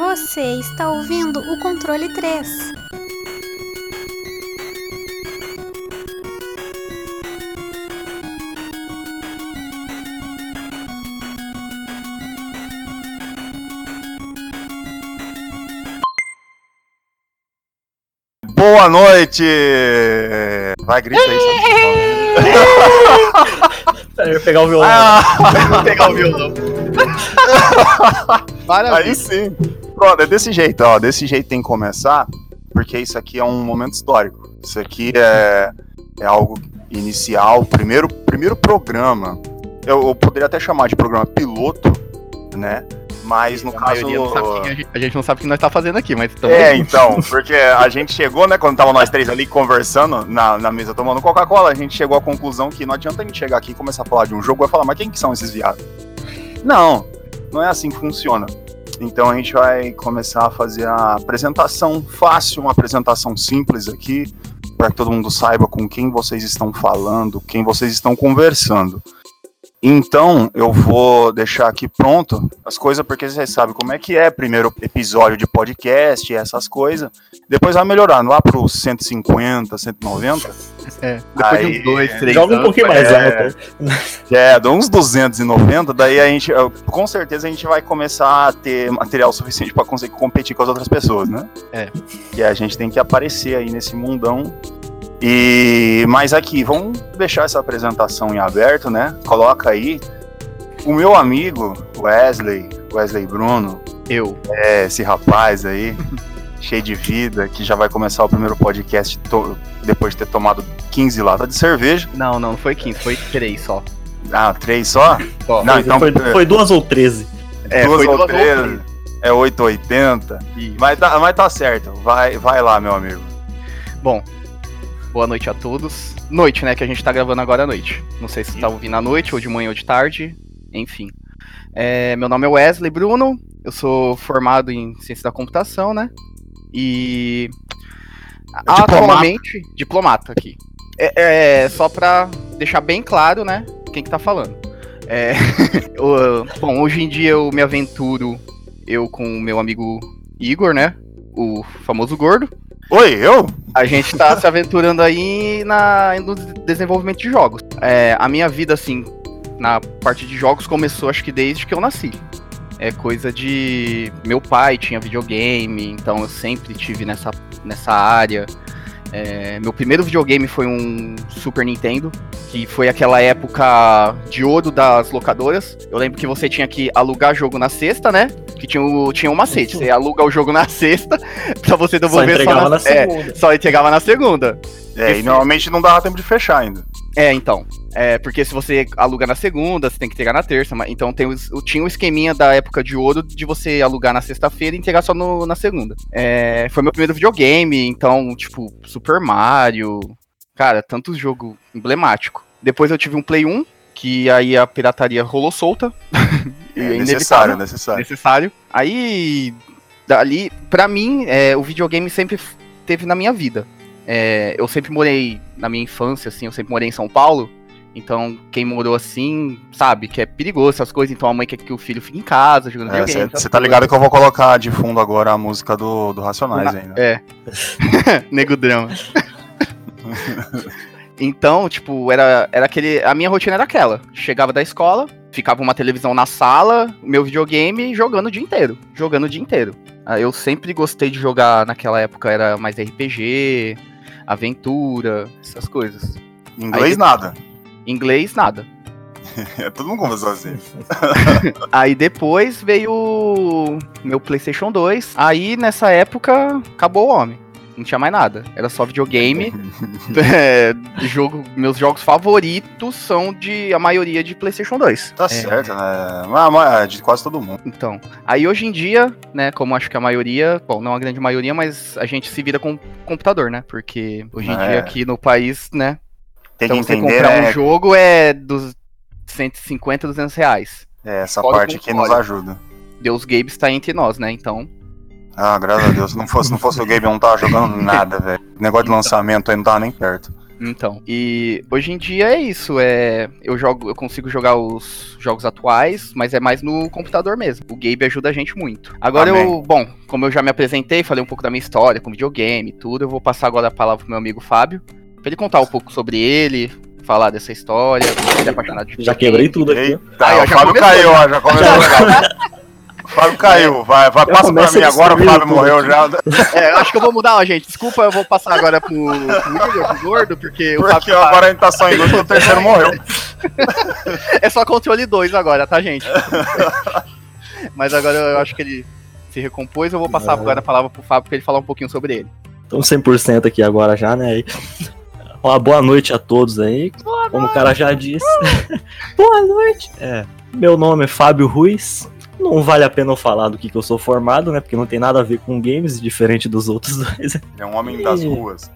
Você está ouvindo o controle 3. Boa noite! Vai, grita aí. Eu ia pegar o violão. Ah, pegar o violão. aí sim. Pronto, é desse jeito, ó. Desse jeito tem que começar, porque isso aqui é um momento histórico. Isso aqui é, é algo inicial, primeiro, primeiro programa. Eu, eu poderia até chamar de programa piloto, né? Mas no a caso. a gente, a gente não sabe o que nós tá fazendo aqui, mas tamo É, aí. então, porque a gente chegou, né, quando tava nós três ali conversando na, na mesa tomando Coca-Cola, a gente chegou à conclusão que não adianta a gente chegar aqui e começar a falar de um jogo e falar, mas quem que são esses viados? Não, não é assim que funciona. Então a gente vai começar a fazer a apresentação fácil, uma apresentação simples aqui, para que todo mundo saiba com quem vocês estão falando, quem vocês estão conversando. Então, eu vou deixar aqui pronto as coisas, porque vocês sabem como é que é primeiro episódio de podcast essas coisas. Depois vai melhorando lá pro 150, 190. É, depois de Aí, uns dois, três Joga um pouquinho mais é. alto. É, de uns 290, daí a gente, com certeza a gente vai começar a ter material suficiente para conseguir competir com as outras pessoas, né? É. Que a gente tem que aparecer aí nesse mundão. E mas aqui, vamos deixar essa apresentação em aberto, né? Coloca aí o meu amigo Wesley, Wesley Bruno, eu. é, esse rapaz aí, cheio de vida, que já vai começar o primeiro podcast depois de ter tomado 15 latas de cerveja. Não, não, não foi 15, foi 3 só. Ah, três só? Só. Não, então foi, foi duas ou treze. É, duas foi ou duas ou três, três. é 880. Isso. Mas tá, mas tá certo, vai, vai lá, meu amigo. Bom, boa noite a todos. Noite, né, que a gente tá gravando agora à noite. Não sei se tá ouvindo à noite, ou de manhã ou de tarde, enfim. É, meu nome é Wesley Bruno, eu sou formado em ciência da computação, né? E diplomata. atualmente diplomata aqui. É, é, só pra deixar bem claro, né, quem que tá falando. É, bom, hoje em dia eu me aventuro eu com o meu amigo Igor, né? O famoso gordo. Oi, eu? A gente tá se aventurando aí na, no desenvolvimento de jogos. É, a minha vida, assim, na parte de jogos começou acho que desde que eu nasci. É coisa de. Meu pai tinha videogame, então eu sempre tive nessa, nessa área. É, meu primeiro videogame foi um Super Nintendo, que foi aquela época de ouro das locadoras. Eu lembro que você tinha que alugar jogo na sexta, né? Que tinha, o, tinha um macete. Você aluga o jogo na sexta pra você Só devolver só, entregava na, na é, segunda. só entregava na segunda. É, e normalmente não dava tempo de fechar ainda. É, então. É, porque se você aluga na segunda, você tem que entregar na terça. mas- Então tem os, o- tinha o esqueminha da época de ouro de você alugar na sexta-feira e entregar só no- na segunda. É, foi meu primeiro videogame, então, tipo, Super Mario. Cara, tantos jogo emblemático. Depois eu tive um Play 1, que aí a pirataria rolou solta. É inevitável necessário, necessário. necessário. Aí, dali, pra mim, é, o videogame sempre teve na minha vida. É, eu sempre morei, na minha infância, assim, eu sempre morei em São Paulo. Então, quem morou assim, sabe, que é perigoso essas coisas. Então, a mãe quer que o filho fique em casa, jogando videogame. Você tá ligado que eu vou colocar de fundo agora a música do, do Racionais ainda. É. Nego drama. então, tipo, era, era aquele. A minha rotina era aquela. Chegava da escola, ficava uma televisão na sala, meu videogame jogando o dia inteiro. Jogando o dia inteiro. Ah, Eu sempre gostei de jogar naquela época, era mais RPG, aventura, essas coisas. Inglês Aí- nada. Inglês, nada. Todo mundo começou assim. Aí depois veio o meu PlayStation 2. Aí nessa época acabou o homem. Não tinha mais nada. Era só videogame. É, jogo, meus jogos favoritos são de a maioria de PlayStation 2. Tá É, certo, né? Mas, mas de quase todo mundo. Então, aí hoje em dia, né, como acho que a maioria, bom, não a grande maioria, mas a gente se vira com computador, né? Porque hoje em É. dia aqui no país, né, Tem então que você entender, comprar né? um jogo é dos 150, 200 reais. É, essa Fora parte que nos ajuda. Deus Gabe está entre nós, né? Então, Ah, graças a Deus. Se não fosse, não fosse o Gabe, eu não tava jogando nada, velho. Negócio de lançamento aí não tava nem perto. Então, e hoje em dia é isso, é eu jogo, eu consigo jogar os jogos atuais, mas é mais no computador mesmo. O Gabe ajuda a gente muito. Agora Amém. eu, bom, como eu já me apresentei, falei um pouco da minha história com videogame e tudo, eu vou passar agora a palavra pro meu amigo Fábio, pra ele contar um pouco sobre ele, falar dessa história, ele é apaixonado de Já quebrei tudo aqui. Eita, Aí, ó, o Fábio começou, caiu, já. ó, já começou Fábio caiu, vai, vai, passa pra mim agora, o Fábio tudo morreu já. É, acho que eu vou mudar, ó, gente. Desculpa, eu vou passar agora pro, pro William, pro Gordo, porque o Porque Fábio tá- agora a gente tá só em dois, o terceiro morreu. é só controle 2 agora, tá, gente? Mas agora eu acho que ele se recompôs, eu vou passar agora a palavra pro Fábio pra ele falar um pouquinho sobre ele. Então 100% aqui agora já, né? Uma boa noite a todos aí. Como o cara já disse. boa noite. É, meu nome é Fábio Ruiz. Não vale a pena eu falar do que, que eu sou formado, né? Porque não tem nada a ver com games, diferente dos outros dois. É um homem das ruas.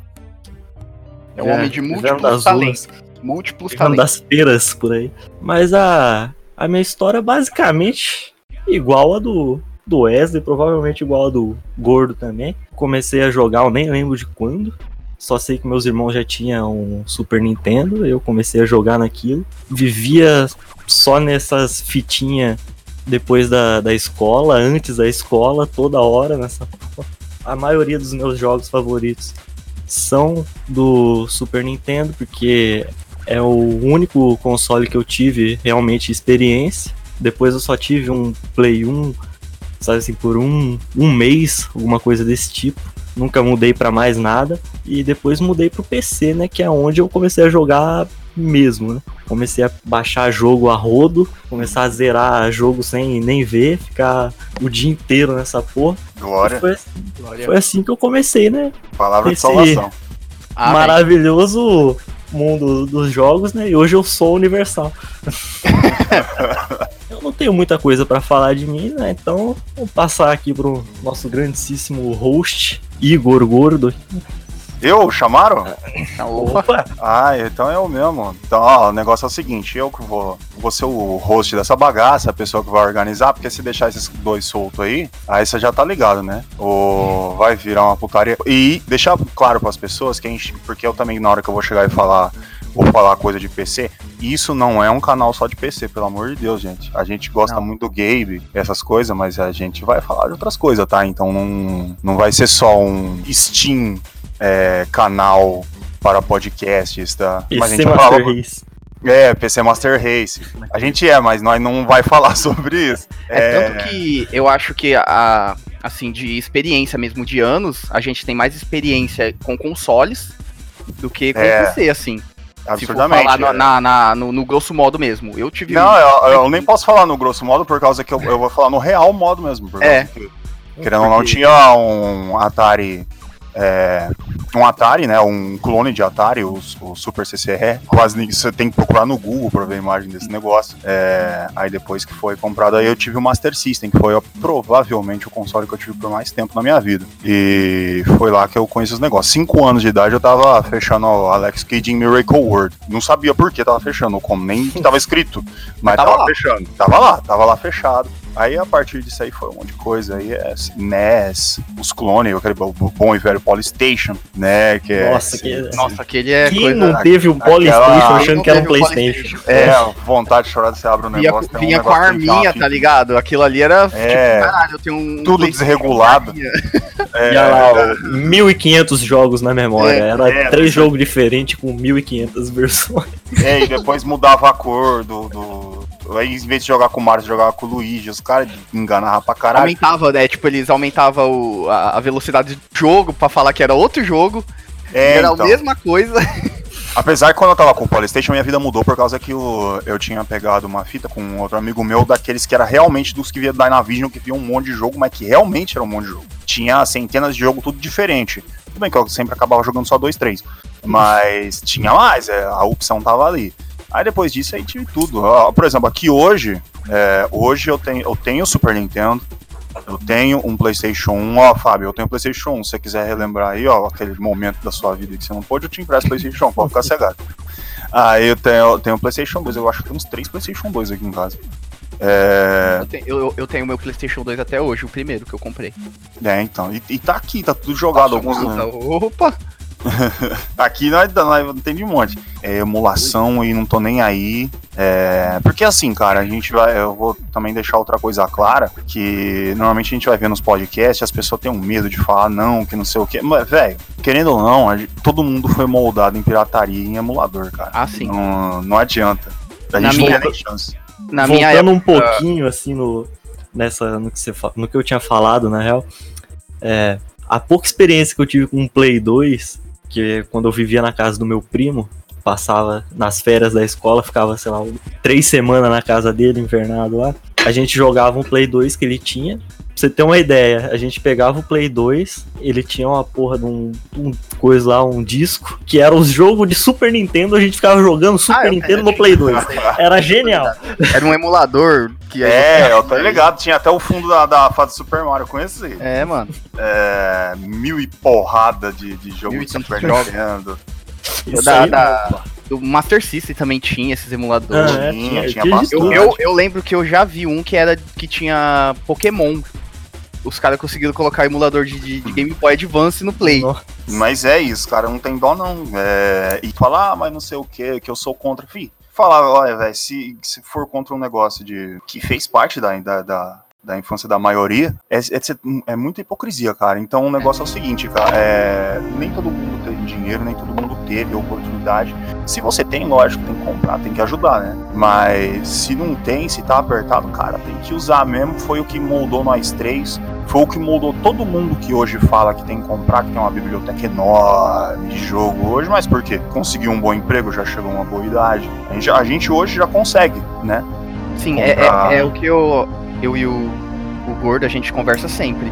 É um homem de vivendo múltiplos das talentos. ruas, Múltiplos vivendo talentos. das feiras por aí. Mas a, a minha história é basicamente igual a do, do Wesley, provavelmente igual a do Gordo também. Comecei a jogar, eu nem lembro de quando. Só sei que meus irmãos já tinham um Super Nintendo, eu comecei a jogar naquilo. Vivia só nessas fitinhas depois da, da escola, antes da escola, toda hora nessa. A maioria dos meus jogos favoritos são do Super Nintendo, porque é o único console que eu tive realmente experiência. Depois eu só tive um Play 1, sabe assim, por um, um mês, alguma coisa desse tipo. Nunca mudei pra mais nada. E depois mudei pro PC, né? Que é onde eu comecei a jogar mesmo, né? Comecei a baixar jogo a rodo, começar a zerar jogo sem nem ver, ficar o dia inteiro nessa porra. Glória, foi, Glória. foi assim que eu comecei, né? palavra de esse- salvação. Ah, maravilhoso mundo dos jogos, né? E hoje eu sou universal. eu não tenho muita coisa pra falar de mim, né? Então vou passar aqui pro nosso grandíssimo host, Igor Gordo. Eu, chamaram? Opa. Ah, então é o mesmo. Então, ó, o negócio é o seguinte, eu que vou, vou ser o host dessa bagaça, a pessoa que vai organizar, porque se deixar esses dois soltos aí, aí você já tá ligado, né? Ou vai virar uma putaria. E deixar claro pras pessoas que a gente, porque eu também, na hora que eu vou chegar e falar, vou falar coisa de PC, isso não é um canal só de PC, pelo amor de Deus, gente. A gente gosta Não. muito do Gabe, essas coisas, mas a gente vai falar de outras coisas, tá? Então não, não vai ser só um Steam é, canal para podcasts, tá? Mas a PC gente Master fala- Race. é, PC Master Race. A gente é, mas nós não vai falar sobre isso. É, tanto que eu acho que a assim de experiência mesmo de anos, a gente tem mais experiência com consoles do que com É, PC, assim. Se for absurdamente. falar no, é. na- na- no, no grosso modo mesmo. Eu tive. Não, eu, eu nem posso falar no grosso modo, por causa que eu, eu vou falar no real modo mesmo. por É. que, querendo ou não, tinha um Atari. É, um Atari, né? Um clone de Atari, o, o Super CCR. Quase ninguém. Você tem que procurar no Google pra ver a imagem desse negócio. É, aí depois que foi comprado, aí eu tive o Master System, que foi ó, provavelmente o console que eu tive por mais tempo na minha vida. E foi lá que eu conheci os negócios. Cinco anos de idade eu tava fechando o Alex Kidd em Miracle World. Não sabia por que tava fechando, como nem tava escrito. Mas Tava tava, lá. fechando. Tava lá, tava lá fechado. Aí a partir disso aí foi um monte de coisa. Aí é NES, os clones, aquele bo- bom e velho Polystation, né? Que é, Nossa, que... Nossa, aquele é Quem coisa. não teve um aquela- Polystation achando que era um o Playstation? É, vontade de chorar de você abre um Vinha, negócio. tem um vinha com negócio a dar uma arminha, tá ligado? Aquilo ali era. É. Tipo, caralho, eu tenho um. Tudo desregulado. com. É, Tinha lá ó, 1500 jogos na memória. É, Era é, três jogos diferentes com 1500 versões. é, e depois mudava a cor do. do... Aí, em vez de jogar com o Mario, jogava com o Luigi. Os caras enganavam pra caralho. Aumentava, né? Tipo, eles aumentavam a, a velocidade do jogo pra falar que era outro jogo. É, era então. a mesma coisa. Apesar que quando eu tava com o Polystation, minha vida mudou por causa que eu, eu tinha pegado uma fita com um outro amigo meu, daqueles que era realmente dos que via Dynavision, que via um monte de jogo, mas que realmente era um monte de jogo. Tinha centenas de jogo, tudo diferente. Tudo bem que eu sempre acabava jogando só dois, três. Mas tinha mais, é, a opção tava ali. Aí depois disso aí tive tudo. Por exemplo, aqui hoje, é, hoje eu tenho, eu tenho Super Nintendo, eu tenho um PlayStation 1. Ó, Fábio, eu tenho um PlayStation 1. Se você quiser relembrar aí, ó, aquele momento da sua vida que você não pôde, eu te empresto PlayStation 1, pode ficar cegado. Aí eu tenho, eu tenho um PlayStation 2, eu acho que tem uns três PlayStation 2 aqui em casa. É, Eu tenho, eu, eu tenho meu PlayStation 2 até hoje, o primeiro que eu comprei. é então. E, e tá aqui, tá tudo jogado. Alguns, Nossa, Opa! Aqui nós, nós tem de monte. É emulação e não tô nem aí. É, porque assim, cara, a gente vai. Eu vou também deixar outra coisa clara: que normalmente a gente vai ver nos podcasts, as pessoas têm um medo de falar não, que não sei o quê. Mas, velho, querendo ou não, a gente- todo mundo foi moldado em pirataria e em emulador, cara. Ah, sim. Não, não adianta. A Na gente não minha- tem nem chance. Na minha Voltando época, um pouquinho, assim, no, nessa, no, que você, no que eu tinha falado, na real, é, a pouca experiência que eu tive com o Play 2, que quando eu vivia na casa do meu primo, passava nas férias da escola, ficava, sei lá, três semanas na casa dele, invernado lá, a gente jogava um Play 2 que ele tinha. Pra você ter uma ideia, a gente pegava o Play 2, ele tinha uma porra de um, um coisa lá, um disco, que era os jogos de Super Nintendo, a gente ficava jogando Super Ah, Nintendo no Play 2. Era genial. era um emulador que É, eu tô ligado. Tinha até o fundo da, da fase do Super Mario. Conheço aí. É, mano. É, mil e porrada de, de jogo Mil e de Super. Nintendo. Isso Da- aí, da- O Master System também tinha esses emuladores. Ah, é, Tinha, tinha, tinha. Eu, eu, eu lembro que eu já vi um que era que tinha Pokémon. Os caras conseguiram colocar emulador de, de- de Game Boy Advance no Play. Nossa. Mas é isso, cara, não tem dó não. É, e falar, ah, mas não sei o que, que eu sou contra. Fih, falar, olha, velho, se, se for contra um negócio de que fez parte da, da, da, da infância da maioria, é, é, é muita hipocrisia, cara. Então o negócio é o seguinte, cara, é, nem todo mundo tem dinheiro, nem todo mundo teve oportunidade. Se você tem, lógico, tem que comprar, tem que ajudar, né? Mas se não tem, se tá apertado, cara, tem que usar mesmo. Foi o que moldou nós três. Foi o que moldou todo mundo que hoje fala que tem que comprar, que tem uma biblioteca enorme de jogo hoje. Mas por quê? Conseguiu um bom emprego, já chegou a uma boa idade. A gente, a gente hoje já consegue, né? Sim, é, Comprar. é, é o que eu, eu e o, o Gordo a gente conversa sempre.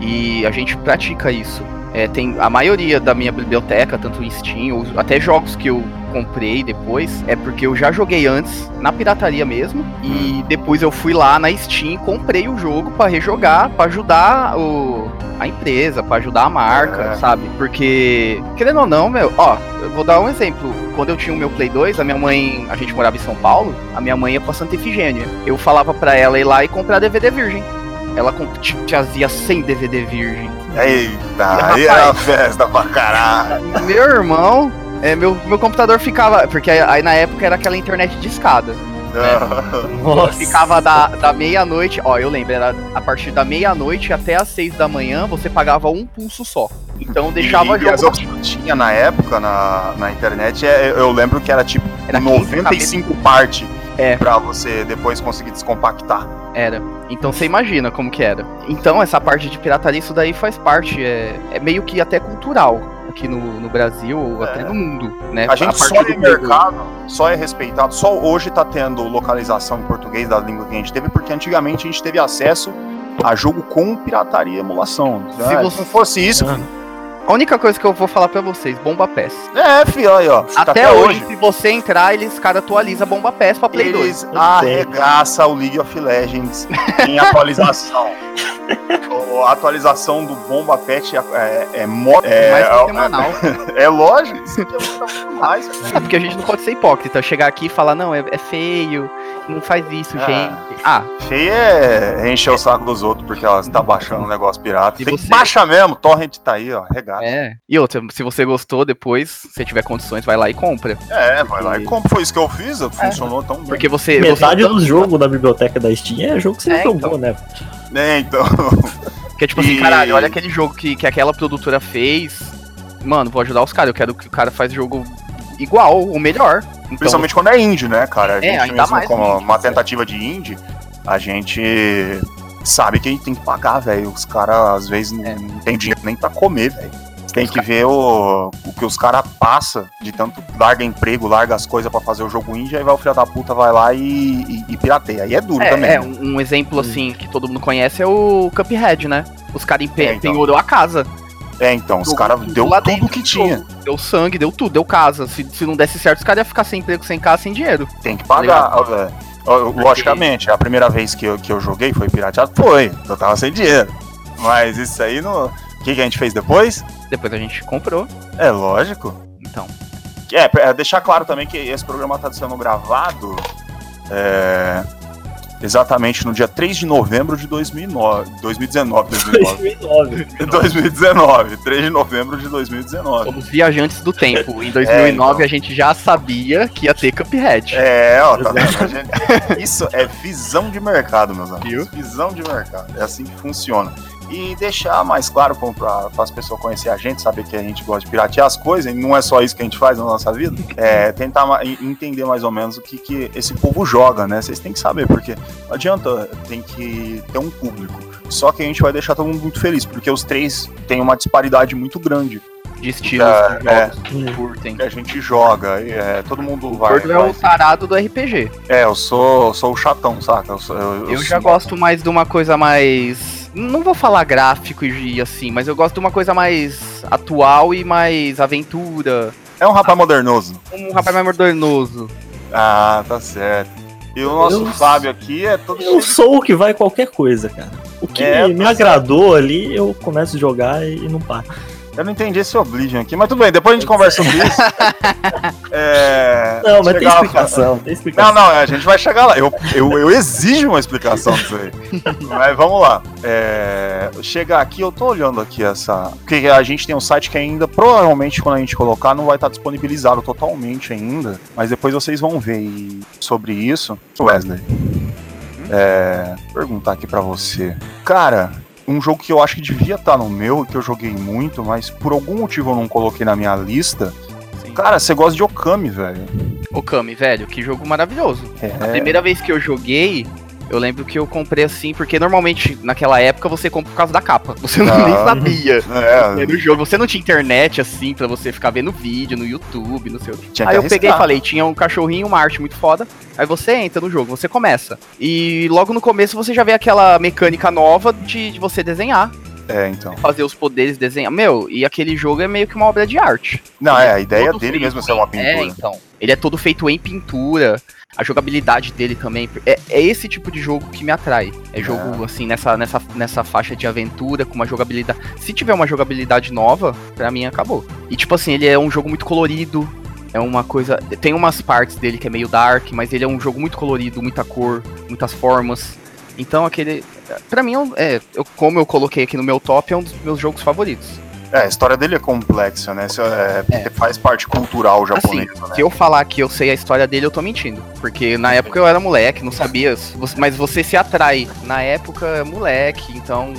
E a gente pratica isso. É, tem a maioria da minha biblioteca, tanto em Steam, ou até jogos que eu comprei depois, é porque eu já joguei antes na pirataria mesmo. E depois eu fui lá na Steam e comprei o jogo pra rejogar, pra ajudar o, a empresa, pra ajudar a marca, É. sabe? Porque, querendo ou não, meu, ó, eu vou dar um exemplo. Quando eu tinha o meu Play 2, a minha mãe, a gente morava em São Paulo, a minha mãe ia pra Santa Efigênia. Eu falava pra ela ir lá e comprar DVD virgem. Ela trazia 100 DVD virgem. Eita, aí rapaz. é uma festa pra caralho. Meu irmão, é, meu, meu computador ficava. Porque aí na época era aquela internet de escada. Nossa. Ficava da, da meia-noite, ó, eu lembro, era a partir da meia-noite até as seis da manhã, você pagava um pulso só. Então deixava e, e as opções que tinha na época na, na internet, é, eu lembro que era tipo Era 15 95 parte É. pra você depois conseguir descompactar. Era. Então você imagina como que era. Então essa parte de pirataria, isso daí faz parte, é, é meio que até cultural aqui no, no Brasil, ou É. até no mundo, né? A gente partir só do é mercado, só é respeitado, só hoje tá tendo localização em português da língua que a gente teve, porque antigamente a gente teve acesso a jogo com pirataria e emulação. Se Ah, você- não fosse isso, Ah. A única coisa que eu vou falar pra vocês, Bomba Pass. é, filho, aí, ó. fica Até, hoje, se você entrar, eles, cara, atualiza Bomba Pass pra Play 2. Eles arregaçam o League of Legends em atualização. O- a atualização do Bomba Pet é, é, é, é, é, semanal. é lógico, isso aqui é muito mais. É porque a gente não pode ser hipócrita, chegar aqui e falar, não, é, é feio, não faz isso, Ah. gente. Ah, Feio é encher o saco dos outros porque elas tá baixando um negócio pirata. E Tem que baixar mesmo, torrent tá aí, ó, é. E outra, se você gostou depois, se tiver condições, vai lá e compra. É, vai lá. E como foi isso que eu fiz? Funcionou tão bem. Porque você. Metade você... dos jogos da biblioteca da Steam é jogo que você É, jogou, né? É, então. Porque, tipo assim, E- caralho, olha aquele jogo que, que aquela produtora fez. Mano, vou ajudar os caras. Eu quero que o cara faz jogo igual, ou melhor. Então, Principalmente quando é indie, né, cara? A gente ainda mesmo mais como indie, uma tentativa de indie, a gente sabe que a gente tem que pagar, velho. Os caras, às vezes, não, É. não tem dinheiro nem pra comer, velho. Tem que ver o, o que os caras passam de tanto larga emprego, larga as coisas pra fazer o jogo indie, aí vai o filho da puta, vai lá e, e, e pirateia. Aí é duro também. É, é, né? um, um exemplo assim que todo mundo conhece é o Cuphead, né? Os caras empe- É, então. penhorou a casa. É, então, os caras deu lá tudo dentro que tinha. jogo. Deu sangue, deu tudo, deu casa. Se, se não desse certo, os caras iam ficar sem emprego, sem casa, sem dinheiro. Tem que pagar, ó, velho. Eu- Logicamente, a primeira vez que eu, que eu joguei foi pirateado, foi. Eu tava sem dinheiro. Mas isso aí não. O que, que a gente fez depois? Depois a gente comprou. É lógico. Então. É, pra deixar claro também que esse programa tá sendo gravado é, exatamente no dia 3 de novembro de 2009, 2019, 2019. 2009. 2019, 3 de novembro de 2019. Somos viajantes do tempo. Em 2009 então. a gente já sabia que ia ter Cuphead. É, ó, tá gente- Isso é visão de mercado, meus amigos. Viu? Visão de mercado. É assim que funciona. E deixar mais claro para as pessoas conhecer a gente, saber que a gente gosta de piratear as coisas, e não é só isso que a gente faz na nossa vida, é tentar entender mais ou menos o que, que esse povo joga, né? Vocês têm que saber, porque não adianta, tem que ter um público. Só que a gente vai deixar todo mundo muito feliz, porque os três têm uma disparidade muito grande De estilos É, de jogos que curtem. que a gente joga. E, é, todo mundo O vai. Gordo é o tarado do RPG. É, eu sou, sou o chatão, saca? Eu, sou- eu- eu Eu já sou- gosto mais de uma coisa mais. Não vou falar gráfico e assim, mas eu gosto de uma coisa mais atual e mais aventura. É um rapaz modernoso. Um rapaz mais modernoso. Ah, tá certo. E o nosso Eu- Fábio aqui é todo Eu sou o que vai qualquer coisa, cara. O que É, me agradou ali, eu começo a jogar e, e não paro. Eu não entendi esse Oblivion aqui, mas tudo bem, depois a gente conversa sobre isso. É, Não, mas tem explicação, tem Não, explicação. não, a gente vai chegar lá. Eu, eu, eu exijo uma explicação disso aí. Mas vamos lá. É, chegar aqui, eu tô olhando aqui essa. Porque a gente tem um site que ainda, provavelmente, quando a gente colocar, não vai estar disponibilizado totalmente ainda. Mas depois vocês vão ver sobre isso. Wesley. É, perguntar aqui pra você. Cara, um jogo que eu acho que devia estar no meu, que eu joguei muito, mas por algum motivo eu não coloquei na minha lista. Cara, você gosta de Okami, velho. Okami, velho, que jogo maravilhoso. A É, primeira vez que eu joguei, eu lembro que eu comprei assim, porque normalmente naquela época você compra por causa da capa. Você não Ah. nem sabia. é, Era o jogo, você não tinha internet assim pra você ficar vendo vídeo no YouTube, não sei o que. Tinha Aí que eu peguei e falei, tinha um cachorrinho, uma arte muito foda. Aí você entra no jogo, você começa. E logo no começo você já vê aquela mecânica nova de, de você desenhar, É, então. fazer os poderes, desenhar. Meu, e aquele jogo é meio que uma obra de arte. Não, é, a ideia Todo dele mesmo é ser uma em- pintura. É, então. Ele é todo feito em pintura. A jogabilidade dele também. É, é esse tipo de jogo que me atrai. É jogo, assim, nessa, nessa, nessa faixa de aventura, com uma jogabilidade. Se tiver uma jogabilidade nova, pra mim acabou. E, tipo assim, ele é um jogo muito colorido. É uma coisa. Tem umas partes dele que é meio dark, mas ele é um jogo muito colorido, muita cor, muitas formas. Então aquele. Pra mim, é é, eu, como eu coloquei aqui no meu top, é um dos meus jogos favoritos. É, a história dele é complexa, né? Isso é, porque faz parte cultural Assim, japonesa, né? se eu falar que eu sei a história dele, eu tô mentindo. Porque na época eu era moleque, não sabia. Mas você se atrai. Na época, é moleque, então.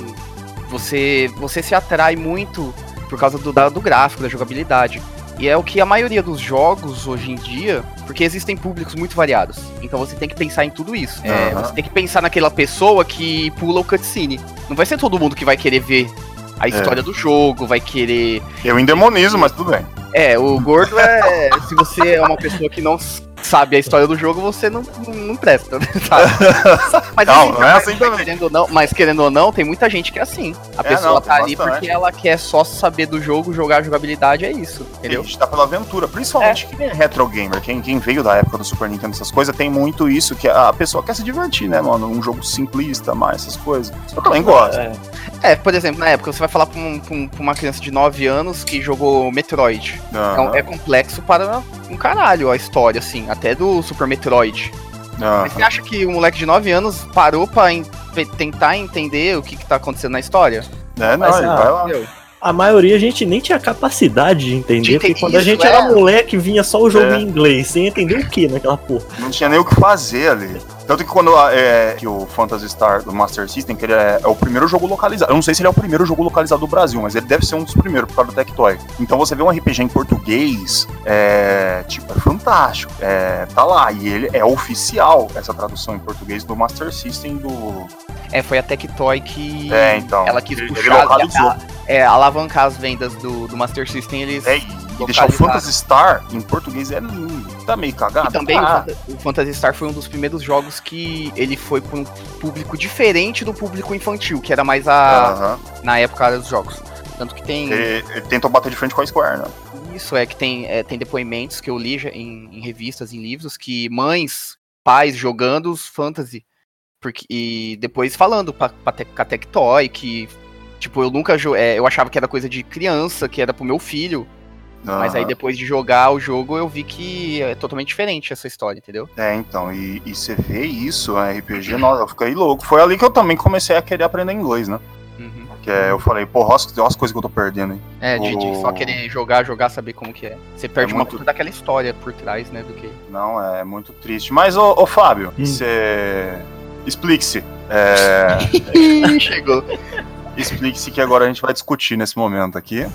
Você, você se atrai muito por causa do, do gráfico, da jogabilidade. E é o que a maioria dos jogos hoje em dia. Porque existem públicos muito variados. Então você tem que pensar em tudo isso. É, Aham. Você tem que pensar naquela pessoa que pula o cutscene. Não vai ser todo mundo que vai querer ver a história do jogo, vai querer Eu endemonizo, mas tudo bem. é, o gordo é. se você é uma pessoa que não sabe a história do jogo, você não, não, presta, né, sabe? Mas, Não, assim, não é assim mas também. querendo ou não, mas querendo ou não, tem muita gente que é assim. A É, pessoa não, tá ali bastante. porque ela quer só saber do jogo, jogar a jogabilidade, é isso, A entendeu? gente tá pela aventura. Principalmente quem é retro gamer, quem, quem veio da época do Super Nintendo, essas coisas, tem muito isso, que a pessoa quer se divertir, né, mano? Um jogo simplista, mais essas coisas. Eu também gosto. É, É, por exemplo, na época você vai falar pra, um- pra um- pra uma criança de 9 anos que jogou Metroid. Então, Aham, é complexo para um caralho a história, assim, até do Super Metroid. aham. Mas você acha que o moleque de 9 anos parou pra en- tentar entender o que, que tá acontecendo na história? É, não, Mas, ele ah, vai lá. Entendeu? A maioria a gente nem tinha capacidade de entender, De porque quando a isso, gente é. era moleque vinha só o jogo É. em inglês, sem entender o que naquela porra. Não tinha nem o que fazer ali. Tanto que quando é, que o Phantasy Star do Master System, que ele é, é o primeiro jogo localizado. Eu não sei se ele é o primeiro jogo localizado do Brasil, mas ele deve ser um dos primeiros por causa do Tectoy. Então você vê um RPG em português, é, tipo, é fantástico. É, tá lá. E ele é oficial, essa tradução em português do Master System do. É, foi a Tectoy que É, então. ela quis Ele- ele puxar, localizou. É, alavancar as vendas do, do Master System, eles... É, e deixar o. Phantasy Star em português é lindo. Tá meio cagado? E também o Ah, o Phantasy Star foi um dos primeiros jogos que ele foi para um público diferente do público infantil, que era mais a na época dos jogos. Tanto que tem Ele, ele tentou bater de frente com a Square, né? Isso é que tem, é, tem depoimentos que eu li em, em revistas, em livros, que mães, pais jogando os fantasy. Porque, e depois falando pra, pra Tectoy que, tipo, eu nunca é, eu achava que era coisa de criança, que era pro meu filho. Mas aí depois de jogar o jogo, eu vi que é totalmente diferente essa história, entendeu? É, então, e, e você vê isso, a RPG, nossa, eu fiquei louco. Foi ali que eu também comecei a querer aprender inglês, né? Uhum. Que é, eu falei, porra, olha as, coisas que eu tô perdendo, hein? É, de, de só querer jogar, jogar, saber como que é. Você perde uma muito- puta daquela história por trás, né, do que... Não, é muito triste. Mas, ô, ô Fábio, Hum. você. Explique-se. É, Chegou. Explique-se que agora a gente vai discutir nesse momento aqui.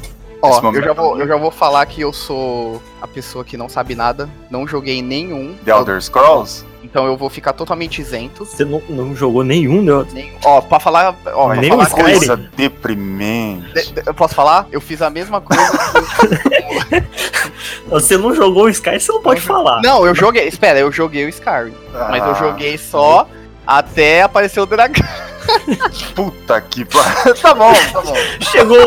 Ó, Esse eu momento. já, vou, eu já vou falar que eu sou a pessoa que não sabe nada, não joguei nenhum. The Elder Scrolls. Então eu vou ficar totalmente isento. Você não, não jogou nenhum, né? Nem, ó, pra falar. Ó, pra Nem falar o que- Skyrim. Coisa deprimente. de- de- eu posso falar? Eu fiz a mesma coisa. Você não jogou o Sky, você não pode falar. não, eu joguei. Espera, eu joguei o Skyrim. Mas eu Ah, joguei só até aparecer o dragão. Puta que pariu. tá bom, tá bom. Chegou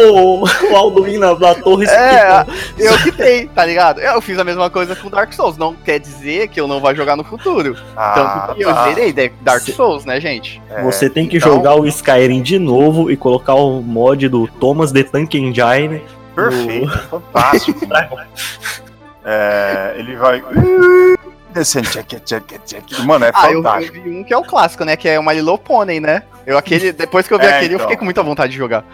o, o Alduin na, na torre É, eu quitei, tá ligado? Eu fiz a mesma coisa com Dark Souls. Não quer dizer que eu não vou jogar no futuro. Ah, Tanto que eu tá. zerei Dark Souls, né, gente? É, Você tem que então- jogar o Skyrim de novo e colocar o mod do Thomas the Tank Engine. Perfeito, fantástico. É, ele vai. Descendo. Mano, é Ah, eu, eu fantástico. vi um que é o clássico, né? Que é o My Little Pony, né? Eu aquele, depois que eu vi É, aquele, eu então. fiquei com muita vontade de jogar.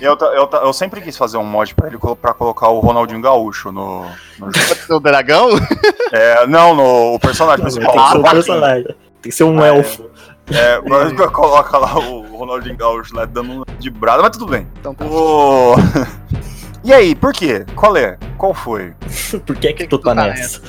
Eu, eu, eu sempre quis fazer um mod pra ele pra colocar o Ronaldinho Gaúcho no, no jogo. O dragão? É, não, no o personagem Tem que principal. ser um personagem. Tem que ser um Ah, é. elfo. É, mas coloca lá o Ronaldinho Gaúcho lá dando um de brada, mas tudo bem. Então tá. O... E aí, por quê? Qual é? Qual foi? Por que, que, tu tá, nessa?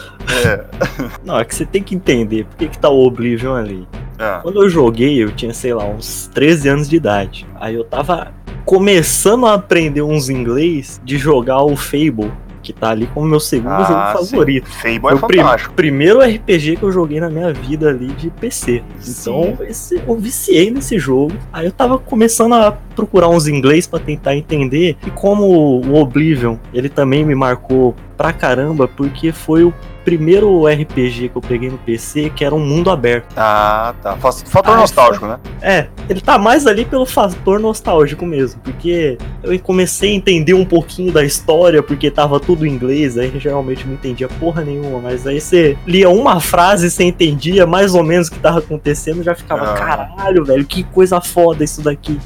É, Não, é que você tem que entender por que, que tá o Oblivion ali. é. Quando eu joguei, eu tinha, sei lá, uns 13 anos de idade. Aí eu tava começando a aprender uns inglês de jogar o Fable, que tá ali como meu segundo Ah, jogo sim. favorito. Fable Foi é o prim- fantástico. primeiro RPG que eu joguei na minha vida ali de PC. Então esse- eu viciei nesse jogo. Aí eu tava começando a procurar uns inglês pra tentar entender. E como o Oblivion, ele também me marcou pra caramba, porque foi o primeiro RPG que eu peguei no PC que era um mundo aberto. Ah, tá. Fa- Fator Ah, nostálgico, né? É, ele tá mais ali pelo fator nostálgico mesmo, porque eu comecei a entender um pouquinho da história, porque tava tudo em inglês, aí geralmente não entendia porra nenhuma, mas aí você lia uma frase e você entendia mais ou menos o que tava acontecendo, já ficava, Ah. caralho, velho, que coisa foda isso daqui.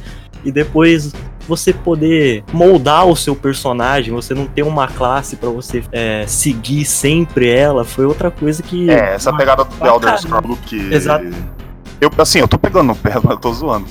E depois você poder moldar o seu personagem, você não ter uma classe pra você é, seguir sempre ela, foi outra coisa que. É, essa pegada do The Elder. Scrolls que. Exato. Eu, assim, eu tô pegando no pé, mas eu tô zoando.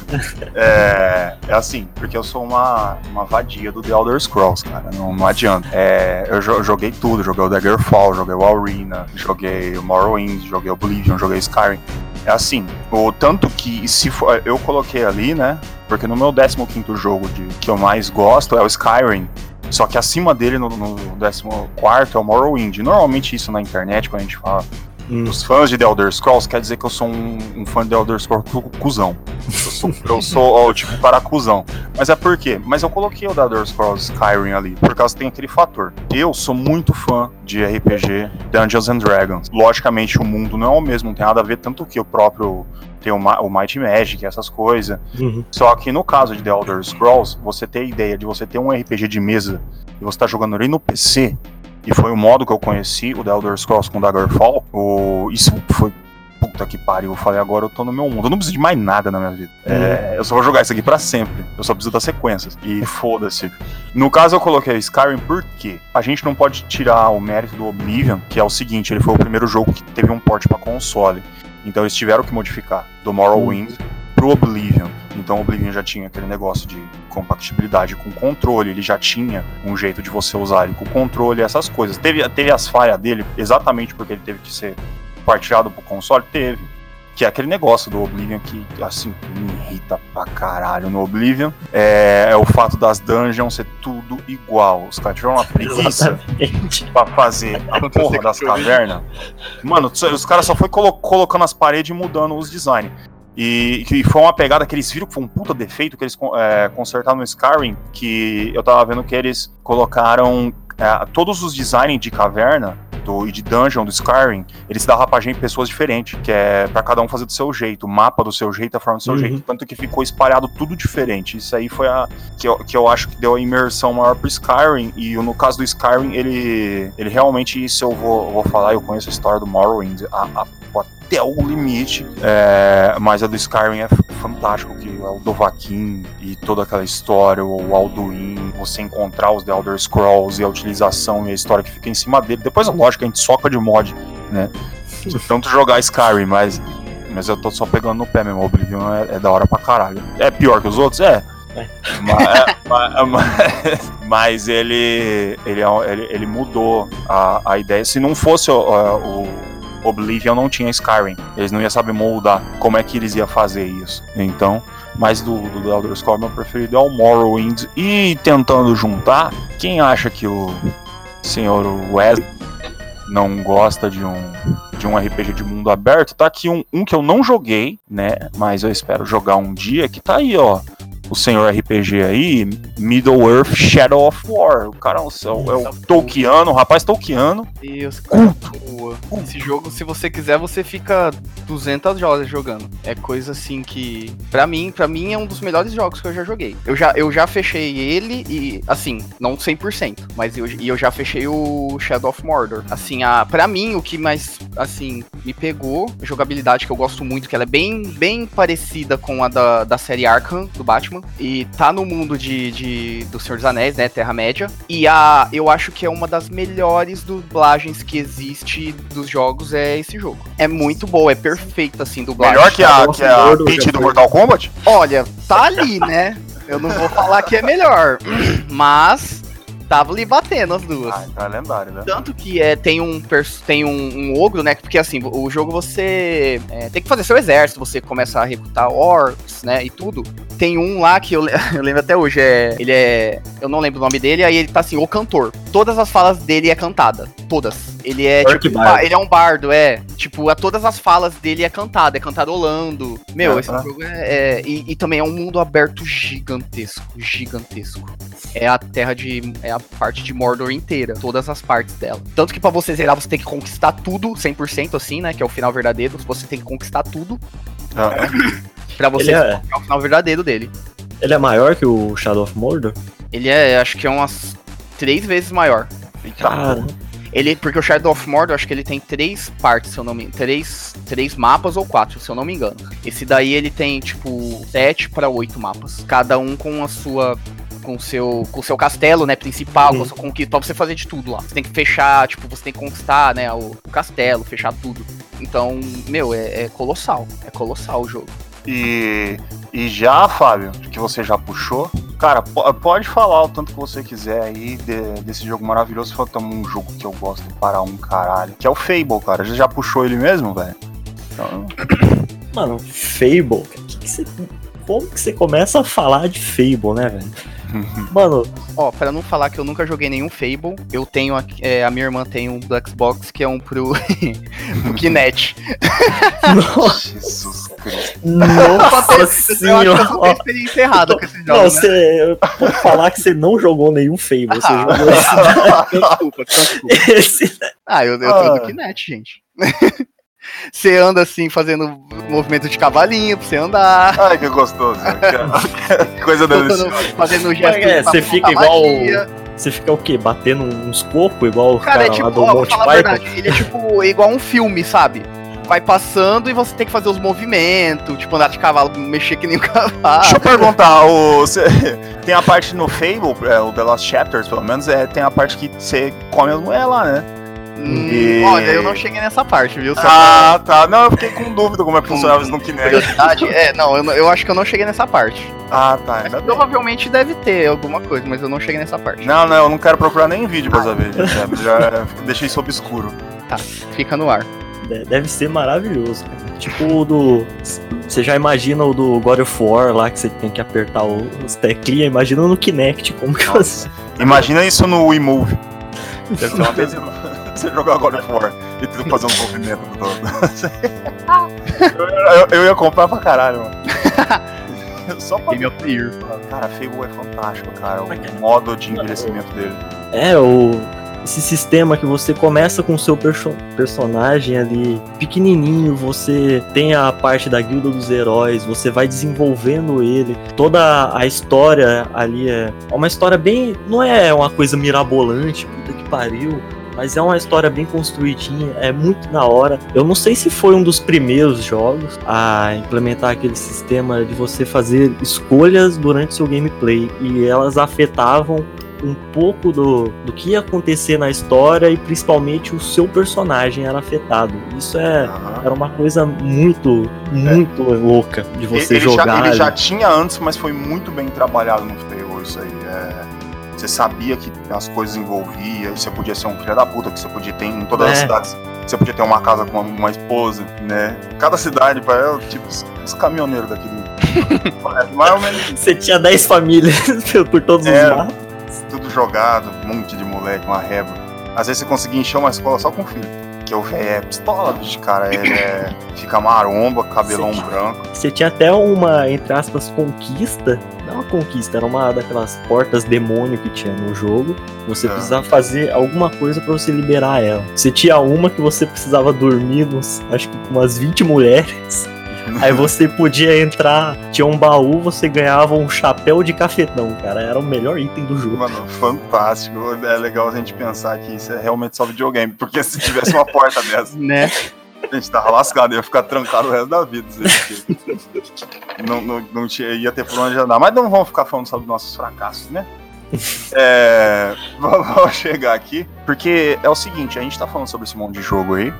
É, é assim, porque eu sou uma, uma vadia do The Elder Scrolls, cara. Não, não adianta. É, eu jo- joguei tudo, joguei o Daggerfall, joguei o Arena, joguei o Morrowind, joguei o Oblivion, joguei Skyrim. É assim, o tanto que se for, eu coloquei ali, né? Porque no meu 15 jogo de, que eu mais gosto é o Skyrim. Só que acima dele, no, no 14 é o Morrowind. Normalmente isso na internet, quando a gente fala os fãs de The Elder Scrolls quer dizer que eu sou um, um fã de The Elder Scrolls cu- cuzão. Eu sou, eu sou ó, o tipo cara cuzão. Mas é por quê? Mas eu coloquei o The Elder Scrolls Skyrim ali, por causa que tem aquele fator. Eu sou muito fã de RPG Dungeons and Dragons. Logicamente, o mundo não é o mesmo, não tem nada a ver, tanto que o próprio tem o, Ma- o Might Magic, essas coisas. uhum. Só que no caso de The Elder Scrolls, você ter a ideia de você ter um RPG de mesa e você tá jogando ali no PC, e foi o modo que eu conheci o The Elder Scrolls com Daggerfall, o... isso foi. Puta que pariu, eu falei, agora eu tô no meu mundo. Eu não preciso de mais nada na minha vida. É, eu só vou jogar isso aqui pra sempre. Eu só preciso das sequências. E foda-se. No caso, eu coloquei Skyrim porque a gente não pode tirar o mérito do Oblivion, que é o seguinte: ele foi o primeiro jogo que teve um port pra console. Então eles tiveram que modificar do Morrowind pro Oblivion. Então o Oblivion já tinha aquele negócio de compatibilidade com controle, ele já tinha um jeito de você usar ele com controle, essas coisas. Teve, teve as falhas dele exatamente porque ele teve que ser partilhado pro console? Teve. Que é aquele negócio do Oblivion que, assim, me irrita pra caralho no Oblivion. É, é o fato das dungeons ser tudo igual. Os caras tiveram uma preguiça Exatamente. pra fazer a porra das cavernas. Mano, os caras só foi colo- colocando as paredes e mudando os designs. E, e foi uma pegada que eles viram que foi um puta defeito que eles é, consertaram no Skyrim, que eu tava vendo que eles colocaram é, todos os designs de caverna do, e de dungeon do Skyrim, ele se dá rapagem em pessoas diferentes, que é pra cada um fazer do seu jeito, o mapa do seu jeito, a forma do seu Uhum. jeito, tanto que ficou espalhado tudo diferente. Isso aí foi a que eu, que eu acho que deu a imersão maior pro Skyrim, e no caso do Skyrim, ele, ele realmente, isso eu vou, eu vou falar, eu conheço a história do Morrowind, a, a- até o limite, é, mas a do Skyrim é fantástico, que é o Dovahkiin e toda aquela história, o Alduin, você encontrar os The Elder Scrolls e a utilização e a história que fica em cima dele. Depois, lógico, a gente soca de mod, né? De tanto jogar Skyrim, mas, mas eu tô só pegando no pé mesmo. Oblivion é, é da hora pra caralho. É pior que os outros? É. É. Mas, é, mas- mas- mas ele, ele, é ele, ele mudou a, a ideia. Se não fosse o, o Oblivion, não tinha Skyrim. Eles não iam saber moldar como é que eles iam fazer isso. Então, mas do, do Elder Scrolls, meu preferido é o Morrowind. E tentando juntar, quem acha que o senhor Wesley não gosta de um, de um RPG de mundo aberto, tá aqui um, um que eu não joguei, né? Mas eu espero jogar um dia, que tá aí, ó. O senhor RPG aí, Middle Earth Shadow of War. O cara é o, é o Tolkiano, o rapaz Tolkiano. Deus, cara, boa. Esse jogo, se você quiser, você fica 200 horas jogando. É coisa assim que, Pra mim, para mim é um dos melhores jogos que eu já joguei. Eu já, eu já fechei ele e, assim, não 100%, mas eu, e eu já fechei o Shadow of Mordor. Assim, a, para mim, o que mais, assim, me pegou, jogabilidade que eu gosto muito, que ela é bem, bem parecida com a da, da série Arkham, do Batman, e tá no mundo de, de do Senhor dos Anéis, né, Terra-média, e a, eu acho que é uma das melhores dublagens que existe dos jogos é esse jogo. É muito boa, é perfeita, assim, dublagem. Melhor que a, que a do. Mortal Kombat? Olha, tá ali, né? Eu não vou falar que é melhor, mas tava ali batendo as duas. Ah, então é lendário, né? Tanto que é, tem, um, tem um, um ogro, né? Porque assim, o jogo você é, tem que fazer seu exército, você começa a recrutar orcs, né? E tudo. Tem um lá que eu, eu lembro até hoje, é, ele é. Eu não lembro o nome dele, aí ele tá assim, o cantor. Todas as falas dele é cantada. Todas. Ele é Orc tipo. bardo. ba- Ele é um bardo, é. Tipo, a, todas as falas dele é cantada, é cantarolando. Meu, Ah, esse ah. jogo é. é- e, e também é um mundo aberto gigantesco. Gigantesco é a terra de. é a parte de Mordor inteira, todas as partes dela. Tanto que pra você zerar, você tem que conquistar tudo, 100% assim, né? Que é o final verdadeiro. Você tem que conquistar tudo Ah, pra você é, o final verdadeiro dele. ele é maior que o Shadow of Mordor? Ele é, acho que é umas três vezes maior. Cara, Ele, porque o Shadow of Mordor, acho que ele tem três partes, se eu não me três, três mapas ou quatro, se eu não me engano. Esse daí ele tem, tipo, sete para oito mapas. Cada um com a sua. Com o seu, com seu castelo, né, principal, com a Uhum. sua conquista, pra você fazer de tudo lá. Você tem que fechar, tipo, você tem que conquistar, né, o, o castelo, fechar tudo. Então, meu, é, é colossal. É colossal o jogo. E, e já, Fábio, que você já puxou, cara, po- pode falar o tanto que você quiser aí de- desse jogo maravilhoso. Também um jogo que eu gosto para um caralho, que é o Fable, cara. Você já puxou ele mesmo, velho? Então, mano, Fable. Que que você- como que você começa a falar de Fable, né, velho? Mano, Ó, pra não falar que eu nunca joguei nenhum Fable, eu tenho aqui- é, a minha irmã tem um do Xbox que é um pro, pro Kinect. nossa, Jesus Cristo. nossa Eu acho que eu experiência errada com esse jogo, Não, né? você eu vou falar que você não jogou nenhum Fable. Você Ah. jogou esse, desculpa, desculpa. esse Ah, eu, eu tô Ah. no Kinect, gente. Você anda assim, fazendo movimento de cavalinho pra você andar. Ai, que gostoso. que coisa deliciosa. Fazendo gesto É, você fica igual- magia. Você fica o quê? Batendo uns cocos igual o Cara, cara, é tipo, lá do ó, Monty a Python? verdade, ele é tipo igual um filme, sabe? Vai passando e você tem que fazer os movimentos, tipo andar de cavalo, mexer que nem um cavalo. Deixa eu perguntar, o, cê- tem a parte no Fable, é, o The Last Chapters, pelo menos, é, tem a parte que você come as mulheres lá, né? Hum, E- Olha, eu não cheguei nessa parte, viu? Só Ah, tá. Não, eu fiquei com dúvida como é que funcionava isso no Kinect. curiosidade. É, não, eu, não- eu acho que eu não cheguei nessa parte. Ah, tá. Ainda provavelmente deve ter alguma coisa, mas eu não cheguei nessa parte. Não, não, eu não quero procurar nem vídeo pra saber. gente. É, já deixei isso obscuro. Fica no ar. De- Deve ser maravilhoso, cara. Tipo o do. Você já imagina o do God of War lá que você tem que apertar os teclinhas, imagina no Kinect como que você. Imagina isso no WeMove. Deve ser uma vez você jogar agora fora e tu fazer um movimento todo. eu, eu- eu ia comprar pra caralho, mano. Só pra Game of the Year. Cara, Fable é fantástico, cara. O Mas, cara, modo de envelhecimento dele. É, o. esse sistema que você começa com o seu perso personagem ali pequenininho, você tem a parte da guilda dos heróis, você vai desenvolvendo ele, toda a história ali é uma história bem, não é uma coisa mirabolante, puta que pariu, mas é uma história bem construidinha, é muito da hora. Eu não sei se foi um dos primeiros jogos a implementar aquele sistema de você fazer escolhas durante seu gameplay e elas afetavam um pouco do, do que ia acontecer na história e principalmente o seu personagem era afetado. Isso é, era uma coisa muito, muito é. louca de você ele, jogar. Já, ele já tinha antes, mas foi muito bem trabalhado no Fable isso aí. É você sabia que as coisas envolviam, você podia ser um filho da puta, que você podia ter em todas é. as cidades. Você podia ter uma casa com uma, uma esposa, né? Cada cidade, para tipo, os caminhoneiros daquele. mais ou menos. Você tinha 10 famílias por todos é, os lados. Tudo jogado, um monte de moleque, uma reba. Às vezes você conseguia encher uma escola só com filho. Que o velho é pistola, bicho, cara. Ele é, fica maromba, cabelão você branco. Você tinha até uma, entre aspas, conquista não é uma conquista, era uma daquelas portas demônio que tinha no jogo. Você é. precisava fazer alguma coisa para você liberar ela. Você tinha uma que você precisava dormir, nos, acho que com umas 20 mulheres. Aí você podia entrar, tinha um baú, você ganhava um chapéu de cafetão, cara. Era o melhor item do jogo. Mano, fantástico. É legal a gente pensar que isso é realmente só videogame, porque se tivesse uma porta dessa. né? A gente tava lascado, ia ficar trancado o resto da vida. não, não, não tinha, ia ter por onde andar. Mas não vamos ficar falando sobre nossos fracassos, né? É, vamos chegar aqui, porque é o seguinte, a gente tá falando sobre esse monte de jogo aí,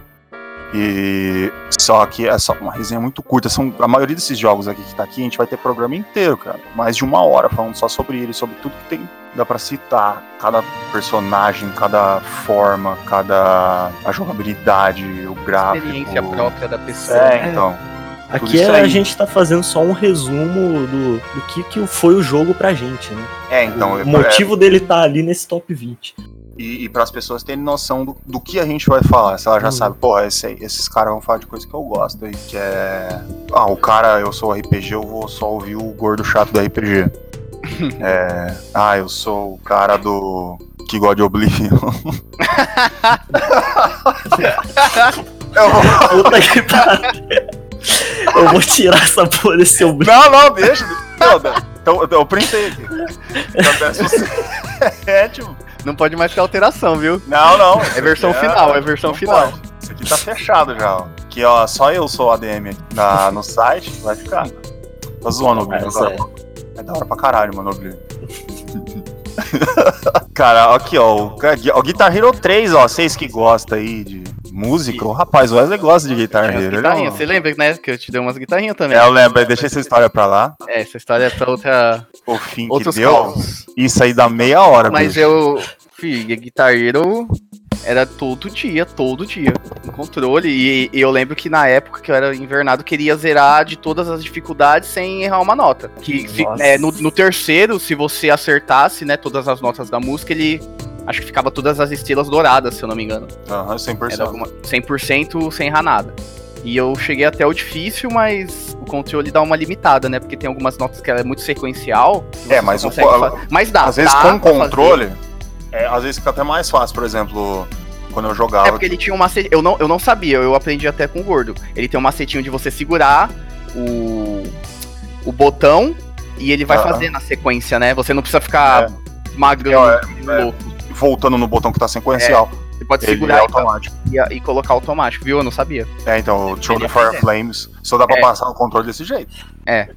e só que é só uma resenha muito curta. São, a maioria desses jogos aqui que tá aqui, a gente vai ter programa inteiro, cara. Mais de uma hora falando só sobre ele, sobre tudo que tem. Dá pra citar cada personagem, cada forma, cada a jogabilidade, o gráfico. Experiência própria da pessoa. É, então. Aqui a gente tá fazendo só um resumo do, do que, que foi o jogo pra gente, né? É, então. O motivo é... dele estar tá ali nesse top 20 e, e para as pessoas terem noção do, do que a gente vai falar. Se ela já uhum. sabe, pô, esse, esses caras vão falar de coisa que eu gosto, e que é. Ah, o cara, eu sou RPG, eu vou só ouvir o gordo chato do RPG. é... Ah, eu sou o cara do. que gosta de Oblivion. eu vou. Puta que pariu. Eu vou tirar essa porra desse Oblivion. Não, não, deixa. Não, então, eu printei aqui. é, tipo. Não pode mais ter alteração, viu? Não, não. É versão é, final, é versão final. Pode. Isso aqui tá fechado já, ó. Aqui, ó, só eu sou ADM na, no site, vai ficar. Tô zoando o Oblivion agora. É. é da hora pra caralho, mano, Oblivion. Cara, aqui, ó, o, o Guitar Hero 3, ó, vocês que gostam aí de música, o rapaz, o Wesley gosta de Guitar Hero. Guitarrinha, você lembra, né, que eu te dei umas guitarrinhas também. É, eu lembro, deixei essa história pra lá. É, essa história é pra outra... O fim que deu, isso aí dá meia hora, Mas bicho. eu, Filho, Guitar Hero era todo dia, todo dia. Um controle. E, e, eu lembro que na época que eu era invernado, queria zerar de todas as dificuldades sem errar uma nota. Que é, no, no, terceiro, se você acertasse, né, todas as notas da música, ele. Acho que ficava todas as estrelas douradas, se eu não me engano. Aham, uhum, 100%. Era alguma, 100% sem errar nada. E eu cheguei até o difícil, mas o controle dá uma limitada, né? Porque tem algumas notas que ela é muito sequencial. É, mas o. Mas dá. Às vezes com controle. Fazer é, às vezes fica até mais fácil, por exemplo, quando eu jogava. É porque ele tinha um macete. Eu não, eu não sabia, eu aprendi até com o gordo. Ele tem um macetinho de você segurar o, o botão e ele vai fazer na sequência, né? Você não precisa ficar é. magrão, é, é, louco. Voltando no botão que tá sequencial. É, você pode ele segurar é automático. E, e, colocar automático, viu? Eu não sabia. É, então, o Throw the Fire Flames só dá pra é. passar o controle desse jeito. É.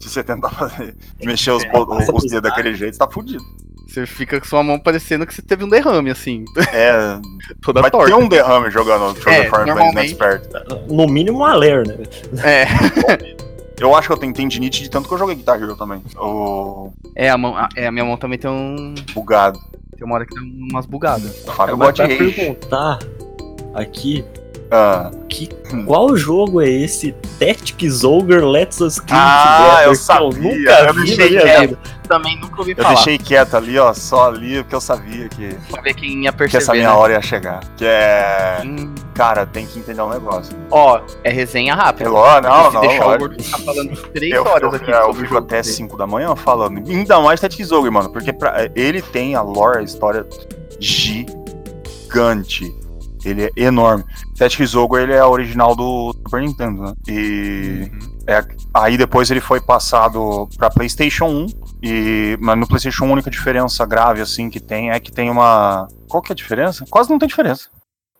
Se você tentar fazer, mexer os, os, os dedos daquele jeito, você tá fudido. Você fica com sua mão parecendo que você teve um derrame, assim. É. Toda vai torta. ter um derrame jogando Shoulder é, Fire normalmente... perto. No mínimo um aler, né? É. Eu acho que eu tenho tendinite de tanto que eu joguei Guitar Hero também. O... É, a, mão, a, é, a minha mão também tem um. Bugado. Tem uma hora que tem umas bugadas. Fábio gosta de perguntar aqui ah. Que, qual jogo é esse? Tactics Ogre Let's Us Kill Ah, eu sabia. Eu nunca eu vi na vida. Também nunca ouvi eu falar. Eu deixei quieto ali, ó, só ali, porque eu sabia que... Pra ver quem ia perceber, Que essa minha né? hora ia chegar. Que é... Hum. Cara, tem que entender um negócio. Ó, é resenha rápida. É, ó, não, não, deixar o gordo ficar falando três eu, horas eu, aqui. Eu, eu fico até 5 da manhã falando. Ainda mais Tactics Ogre, mano, porque pra, ele tem a lore, a história gigante. Ele é enorme. Tactics Ogre ele é original do Super Nintendo, né? E é, aí depois ele foi passado para PlayStation 1 e mas no PlayStation 1 a única diferença grave assim que tem é que tem uma qual que é a diferença? Quase não tem diferença.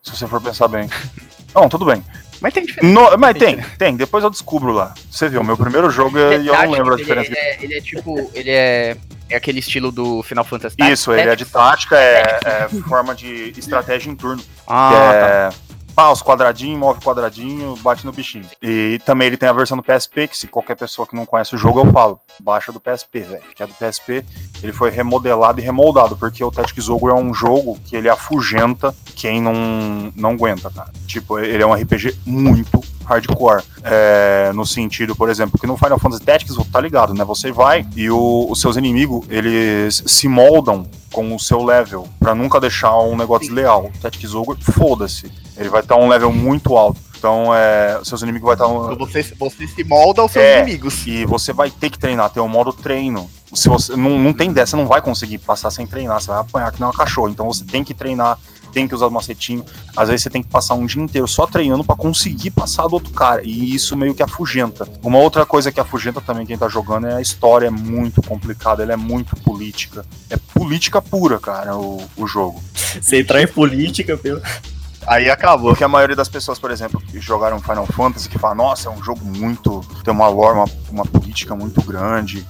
Se você for pensar bem. Não, tudo bem. Mas tem diferença. No- mas tem, tem. Depois eu descubro lá. Você viu, meu primeiro jogo e eu não lembro a diferença. Ele é, ele é tipo. Ele é. É aquele estilo do Final Fantasy? Isso, ele é de tática, é, é forma de estratégia em turno. Ah, que tá. Pá, os quadradinhos, move quadradinho, bate no bichinho. E também ele tem a versão do PSP, que se qualquer pessoa que não conhece o jogo, eu falo, baixa do PSP, velho. Que é do PSP, ele foi remodelado e remoldado, porque o Tactics Ogre é um jogo que ele afugenta quem não, não aguenta, cara. Tipo, ele é um RPG muito hardcore. É, no sentido, por exemplo, que no Final Fantasy Tactics, tá ligado, né? Você vai e o- os seus inimigos, eles se moldam com o seu level, pra nunca deixar um negócio desleal. O Tactics Ogre, foda-se. Ele vai estar um level muito alto. Então, é, os seus inimigos vai estar Então Você, você se molda aos seus É. inimigos. e você vai ter que treinar, tem um modo treino. Se você não, não tem dessa, você não vai conseguir passar sem treinar, você vai apanhar que nem uma cachorro. Então você tem que treinar, tem que usar o macetinho. Às vezes você tem que passar um dia inteiro só treinando pra conseguir passar do outro cara. E isso meio que afugenta. Uma outra coisa que afugenta também quem tá jogando é a história é muito complicada, ela é muito política. É política pura, cara, o, o jogo. Você entrar em política, pelo. Aí acabou. Porque a maioria das pessoas, por exemplo, que jogaram Final Fantasy, que falam, nossa, é um jogo muito. tem uma lore, uma, uma política muito grande.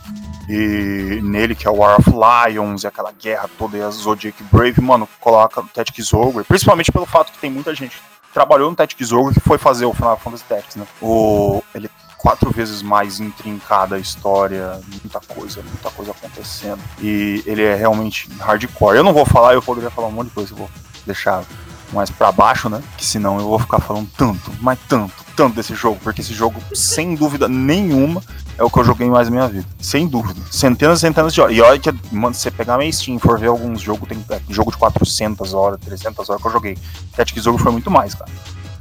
E nele, que é o War of Lions, e aquela guerra toda, e a Zodiac Brave, mano, coloca o Tactics Ogre. Principalmente pelo fato que tem muita gente que trabalhou no Tactics Ogre que foi fazer o Final Fantasy Tactics, né? O, ele é quatro vezes mais intrincada a história, muita coisa, muita coisa acontecendo. E ele é realmente hardcore. Eu não vou falar, eu poderia falar um monte de coisa, eu vou deixar mais pra baixo, né? Que senão eu vou ficar falando tanto, mas tanto, tanto desse jogo, porque esse jogo, sem dúvida nenhuma, é o que eu joguei mais na minha vida. Sem dúvida. Centenas e centenas de horas. E olha que, mano, se você pegar minha Steam e for ver alguns jogos, tem é, jogo de 400 horas, 300 horas que eu joguei. Tactics Ogre foi muito mais, cara.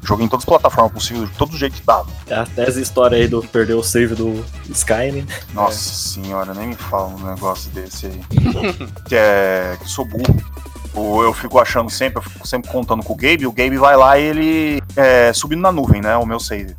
Joguei em todas as plataformas possíveis, de todo jeito que dava. Até essa história aí do perder o save do Skyrim. Nossa senhora, nem me fala um negócio desse aí. que é. que eu sou burro. O- Eu fico achando sempre, eu fico sempre contando com o Gabe, o Gabe vai lá e ele é subindo na nuvem, né? O meu save.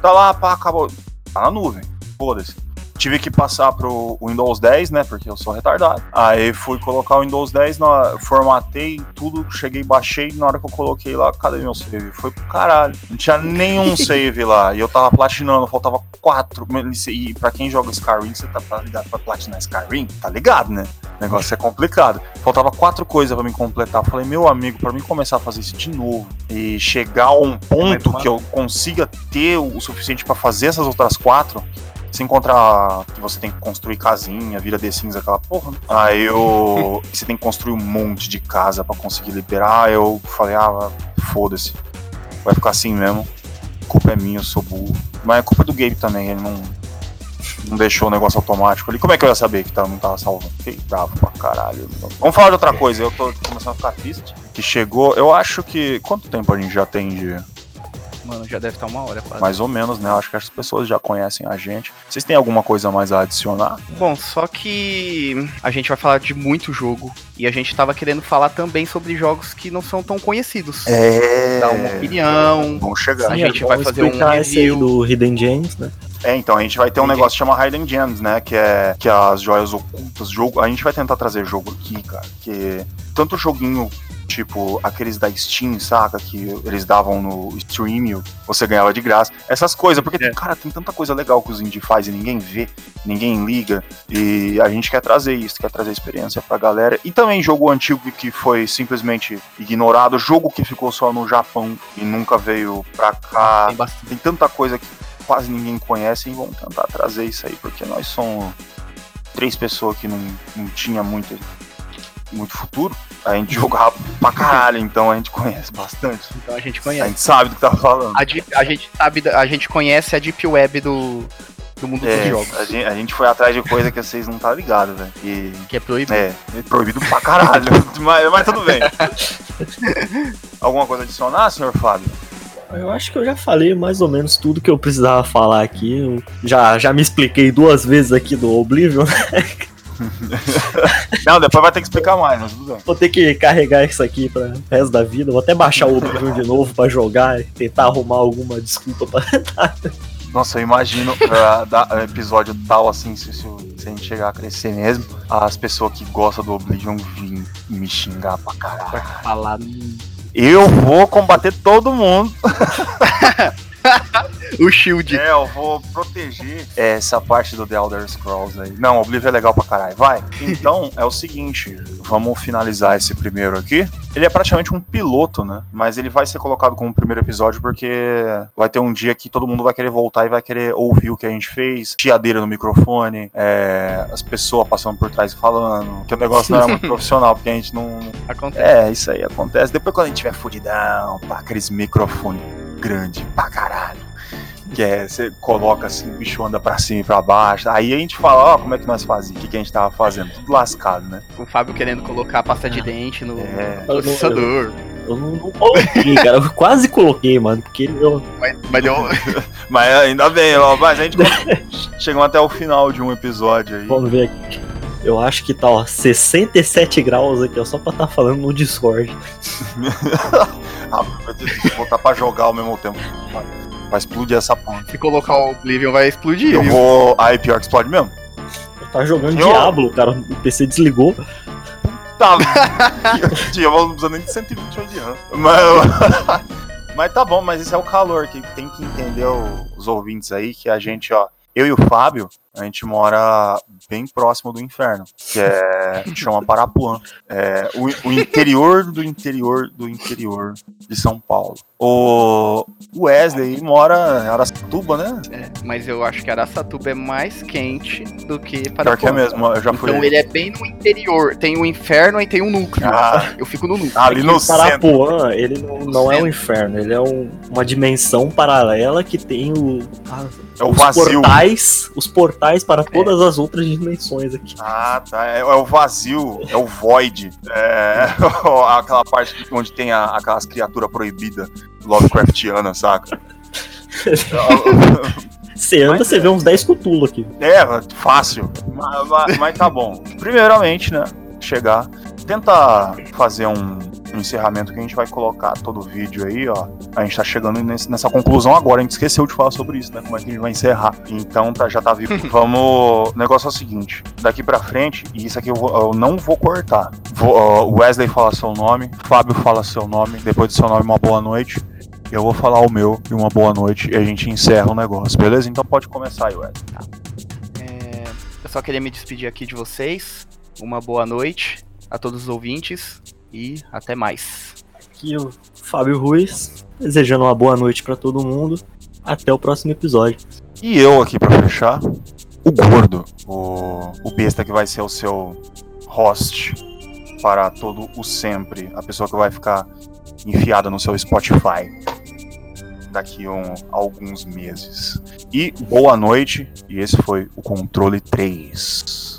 Tá lá, pá, acabou. Tá na nuvem. Foda-se. Tive que passar pro Windows 10, né? Porque eu sou retardado. Aí fui colocar o Windows 10, na, formatei tudo, cheguei, baixei. Na hora que eu coloquei lá, cadê meu save? Foi pro caralho. Não tinha nenhum save lá. E eu tava platinando, faltava quatro. E pra quem joga Skyrim, você tá tá ligado pra platinar Skyrim? Tá ligado, né? O negócio é complicado. Faltava quatro coisas pra me completar. Falei, meu amigo, pra mim começar a fazer isso de novo e chegar a um ponto que eu consiga ter o suficiente pra fazer essas outras quatro, se encontrar que você tem que construir casinha, vira The Sims, aquela porra. né? Aí eu. você tem que construir um monte de casa pra conseguir liberar. Eu falei, ah, foda-se. Vai ficar assim mesmo. A culpa é minha, eu sou burro. Mas é culpa do Gabe também, ele não. Não deixou o negócio automático ali. Como é que eu ia saber que tá- não tava salvando? Fiquei bravo pra caralho. Vamos falar de outra coisa. Eu tô começando a ficar triste. Que chegou. Eu acho que. Quanto tempo a gente já tem de. Mano, já deve estar uma hora quase. Mais ou menos, né? Acho que as pessoas já conhecem a gente. Vocês têm alguma coisa mais a adicionar? Bom, só que a gente vai falar de muito jogo. E a gente tava querendo falar também sobre jogos que não são tão conhecidos. É. Dar uma opinião. Vamos chegar. A Sim, gente é vai fazer um explicar esse aí review. do Hidden Gems, né? É, então a gente vai ter um negócio que chama Hidden Gems, né? Que é, que é as joias ocultas. Jogo, a gente vai tentar trazer jogo aqui, cara. Que tanto joguinho tipo aqueles da Steam, saca? Que eles davam no Streamio, você ganhava de graça. Essas coisas, porque, É. cara, tem tanta coisa legal que os indie faz e ninguém vê, ninguém liga. E a gente quer trazer isso, quer trazer experiência pra galera. E também jogo antigo que foi simplesmente ignorado, jogo que ficou só no Japão e nunca veio pra cá. Tem. Tem tanta coisa que quase ninguém conhece e vamos tentar trazer isso aí, porque nós somos três pessoas que não, não tinha muito, muito futuro. A gente jogava pra caralho, então a gente conhece bastante. Então a gente A conhece. gente sabe do que tá falando. A, a gente sabe, a gente conhece a Deep Web do, do mundo dos É, jogos. a gente, a gente foi atrás de coisa que vocês não tá ligado, velho. E Que é proibido. é, é proibido pra caralho. mas, mas tudo bem. Alguma coisa a adicionar, senhor Fábio? Eu acho que eu já falei mais ou menos tudo que eu precisava falar aqui. Eu já, já me expliquei duas vezes aqui do Oblivion. Não, depois vai ter que explicar mais, mas tudo bem. Vou ter que carregar isso aqui para o resto da vida. Vou até baixar o Oblivion de novo pra jogar e tentar arrumar alguma desculpa pra. Nossa, eu imagino uh, da, uh, episódio tal, assim, se, se, se a gente chegar a crescer mesmo, as pessoas que gostam do Oblivion virem me xingar pra caralho. Falar. Eu vou combater todo mundo. o Shield. É, eu vou proteger essa parte do The Elder Scrolls aí. Não, Oblivion é legal pra caralho. Vai. Então, é o seguinte, vamos finalizar esse primeiro aqui. Ele é praticamente um piloto, né? Mas ele vai ser colocado como primeiro episódio porque vai ter um dia que todo mundo vai querer voltar e vai querer ouvir o que a gente fez. Chiadeira no microfone, é, as pessoas passando por trás e falando. Que o negócio não era muito profissional, porque a gente não. Acontece. É, isso aí acontece. Depois quando a gente tiver fudidão, pá, aqueles microfones grande pra caralho. Que é, você coloca assim, o bicho anda pra cima e pra baixo. Aí a gente fala, ó, como é que nós fazíamos? O que, que a gente tava fazendo? Tudo lascado, né? O Fábio querendo colocar pasta de dente no É. processador. Eu não, não coloquei, cara. Eu quase coloquei, mano. Porque eu. Mas, mas deu. Mas ainda bem, ó, mas a gente chegou até o final de um episódio aí. Vamos ver aqui. Eu acho que tá, ó, 67 graus aqui, ó, só pra tá falando no Discord. ah, vai ter que botar pra jogar ao mesmo tempo. Vai, vai explodir essa ponta. Se colocar o Oblivion vai explodir. Eu viu? vou. Aí pior que explode mesmo? Eu tava jogando Eu- Diablo, cara. O PC desligou. Tá. Tinha, eu não precisa nem de 128 de RAM. Mas, mas tá bom, mas esse é o calor que tem que entender os ouvintes aí, que a gente, ó. Eu e o Fábio, a gente mora bem próximo do inferno, que é. chama Parapuã. É o, o interior do interior do interior de São Paulo. O Wesley mora em Aracatuba, né? É, mas eu acho que Araçatuba é mais quente do que Pior que é Parapuã. mesmo, eu já fui. Então ele é bem no interior. Tem o inferno e tem o núcleo. Ah. Eu fico no núcleo. ali no. Parapuã, ele não, não é um inferno, ele é um- uma dimensão paralela que tem o, a- É o os vazio. portais, os portais para todas as outras dimensões aqui. Ah, tá. É, é o vazio, é o void. É aquela parte onde tem a- aquelas criaturas proibidas Lovecraftiana, saca? Você anda, você é. vê uns 10 cutulo aqui. É, fácil. Mas, mas- mas tá bom. Primeiramente, né? Chegar. Tenta fazer um, um encerramento que a gente vai colocar todo o vídeo aí, ó. A gente tá chegando nesse- nessa conclusão agora. A gente esqueceu de falar sobre isso, né? Como é que a gente vai encerrar. Então tá, já tá vivo. Vamos. O negócio é o seguinte: daqui pra frente, e isso aqui eu, vou- eu não vou cortar. Vou, o Wesley fala seu nome, Fábio fala seu nome, depois do seu nome, uma boa noite. Eu vou falar o meu e uma boa noite e a gente encerra o negócio, beleza? Então pode começar aí, Wesley. É, eu só queria me despedir aqui de vocês. Uma boa noite a todos os ouvintes e até mais. Aqui o Fábio Ruiz, desejando uma boa noite para todo mundo. Até o próximo episódio. E eu aqui pra fechar, o gordo, o, o besta que vai ser o seu host para todo o sempre, a pessoa que vai ficar enfiada no seu Spotify daqui um, alguns meses. E boa noite, e esse foi o controle 3.